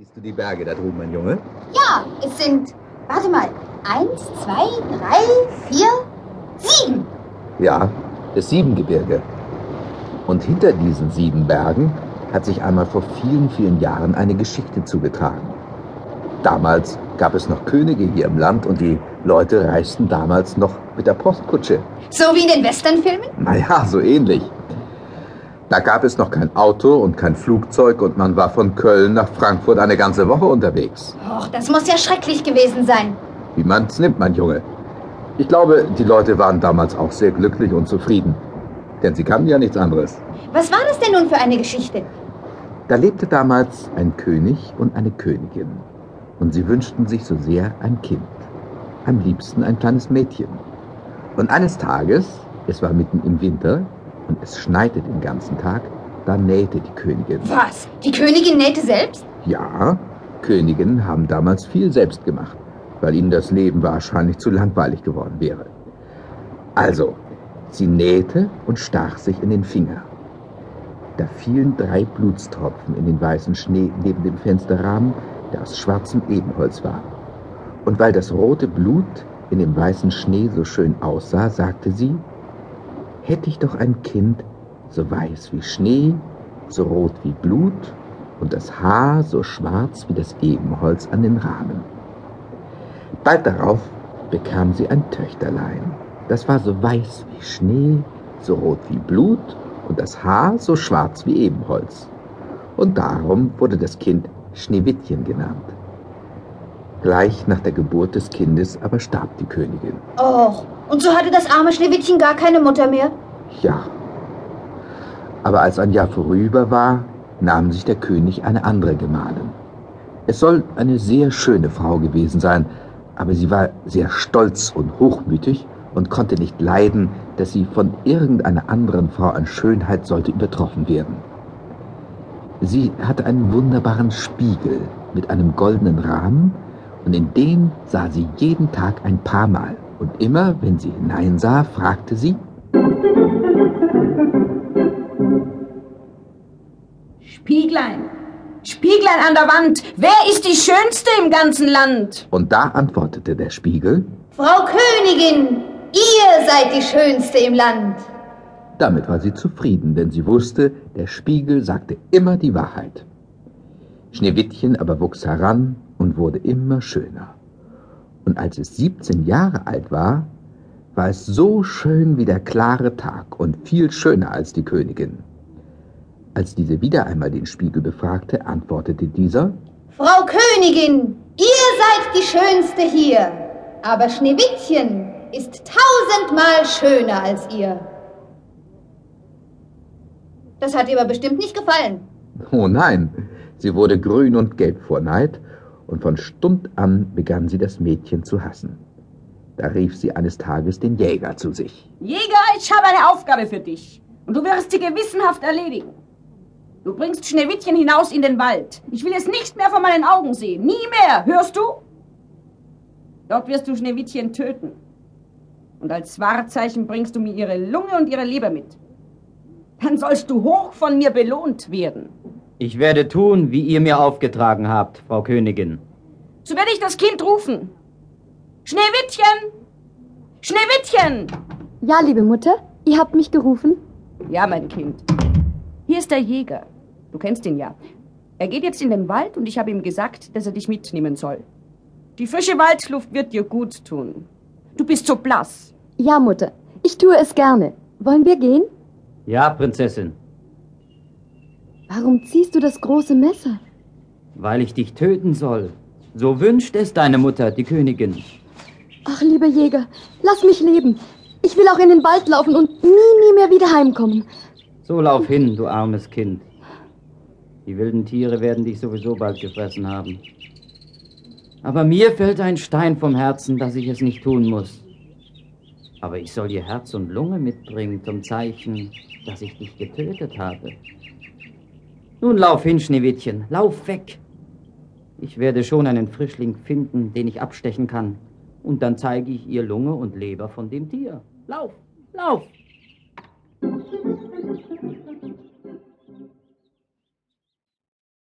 Siehst du die Berge da drüben, mein Junge? Ja, es sind, warte mal, eins, zwei, drei, vier, sieben. Ja, das Siebengebirge. Und hinter diesen sieben Bergen hat sich einmal vor vielen, vielen Jahren eine Geschichte zugetragen. Damals gab es noch Könige hier im Land und die Leute reisten damals noch mit der Postkutsche. So wie in den Westernfilmen? Naja, so ähnlich. Da gab es noch kein Auto und kein Flugzeug und man war von Köln nach Frankfurt eine ganze Woche unterwegs. Och, das muss ja schrecklich gewesen sein. Wie man's nimmt, mein Junge. Ich glaube, die Leute waren damals auch sehr glücklich und zufrieden. Denn sie kannten ja nichts anderes. Was war das denn nun für eine Geschichte? Da lebte damals ein König und eine Königin. Und sie wünschten sich so sehr ein Kind. Am liebsten ein kleines Mädchen. Und eines Tages, es war mitten im Winter, es schneite den ganzen Tag, da nähte die Königin. Was? Die Königin nähte selbst? Ja, Königinnen haben damals viel selbst gemacht, weil ihnen das Leben wahrscheinlich zu langweilig geworden wäre. Also, sie nähte und stach sich in den Finger. Da fielen drei Blutstropfen in den weißen Schnee neben dem Fensterrahmen, der aus schwarzem Ebenholz war. Und weil das rote Blut in dem weißen Schnee so schön aussah, sagte sie, hätte ich doch ein Kind, so weiß wie Schnee, so rot wie Blut und das Haar so schwarz wie das Ebenholz an den Rahmen. Bald darauf bekam sie ein Töchterlein. Das war so weiß wie Schnee, so rot wie Blut und das Haar so schwarz wie Ebenholz. Und darum wurde das Kind Schneewittchen genannt. Gleich nach der Geburt des Kindes aber starb die Königin. Och, und so hatte das arme Schneewittchen gar keine Mutter mehr? Ja. Aber als ein Jahr vorüber war, nahm sich der König eine andere Gemahlin. Es soll eine sehr schöne Frau gewesen sein, aber sie war sehr stolz und hochmütig und konnte nicht leiden, dass sie von irgendeiner anderen Frau an Schönheit sollte übertroffen werden. Sie hatte einen wunderbaren Spiegel mit einem goldenen Rahmen, und in den sah sie jeden Tag ein paar Mal. Und immer, wenn sie hineinsah, fragte sie, Spieglein, Spieglein an der Wand, wer ist die Schönste im ganzen Land? Und da antwortete der Spiegel, Frau Königin, ihr seid die Schönste im Land. Damit war sie zufrieden, denn sie wusste, der Spiegel sagte immer die Wahrheit. Schneewittchen aber wuchs heran und wurde immer schöner. Und als es 17 Jahre alt war, war es so schön wie der klare Tag und viel schöner als die Königin. Als diese wieder einmal den Spiegel befragte, antwortete dieser, Frau Königin, ihr seid die Schönste hier, aber Schneewittchen ist tausendmal schöner als ihr. Das hat ihr aber bestimmt nicht gefallen. Oh nein, sie wurde grün und gelb vor Neid, und von Stund an begann sie das Mädchen zu hassen. Da rief sie eines Tages den Jäger zu sich. Jäger, ich habe eine Aufgabe für dich. Und du wirst sie gewissenhaft erledigen. Du bringst Schneewittchen hinaus in den Wald. Ich will es nicht mehr vor meinen Augen sehen. Nie mehr, hörst du? Dort wirst du Schneewittchen töten. Und als Wahrzeichen bringst du mir ihre Lunge und ihre Leber mit. Dann sollst du hoch von mir belohnt werden. Ich werde tun, wie ihr mir aufgetragen habt, Frau Königin. So werde ich das Kind rufen. Schneewittchen! Schneewittchen! Ja, liebe Mutter, ihr habt mich gerufen. Ja, mein Kind. Hier ist der Jäger. Du kennst ihn ja. Er geht jetzt in den Wald und ich habe ihm gesagt, dass er dich mitnehmen soll. Die frische Waldluft wird dir gut tun. Du bist so blass. Ja, Mutter, ich tue es gerne. Wollen wir gehen? Ja, Prinzessin, Warum ziehst du das große Messer? weil ich dich töten soll. So wünscht es deine Mutter, die Königin. Ach, lieber Jäger, lass mich leben. Ich will auch in den Wald laufen und nie, nie mehr wieder heimkommen. So lauf hin, du armes Kind. Die wilden Tiere werden dich sowieso bald gefressen haben. Aber mir fällt ein Stein vom Herzen, dass ich es nicht tun muss. Aber ich soll ihr Herz und Lunge mitbringen zum Zeichen, dass ich dich getötet habe. Nun lauf hin, Schneewittchen, lauf weg. Ich werde schon einen Frischling finden, den ich abstechen kann. Und dann zeige ich ihr Lunge und Leber von dem Tier. Lauf, lauf!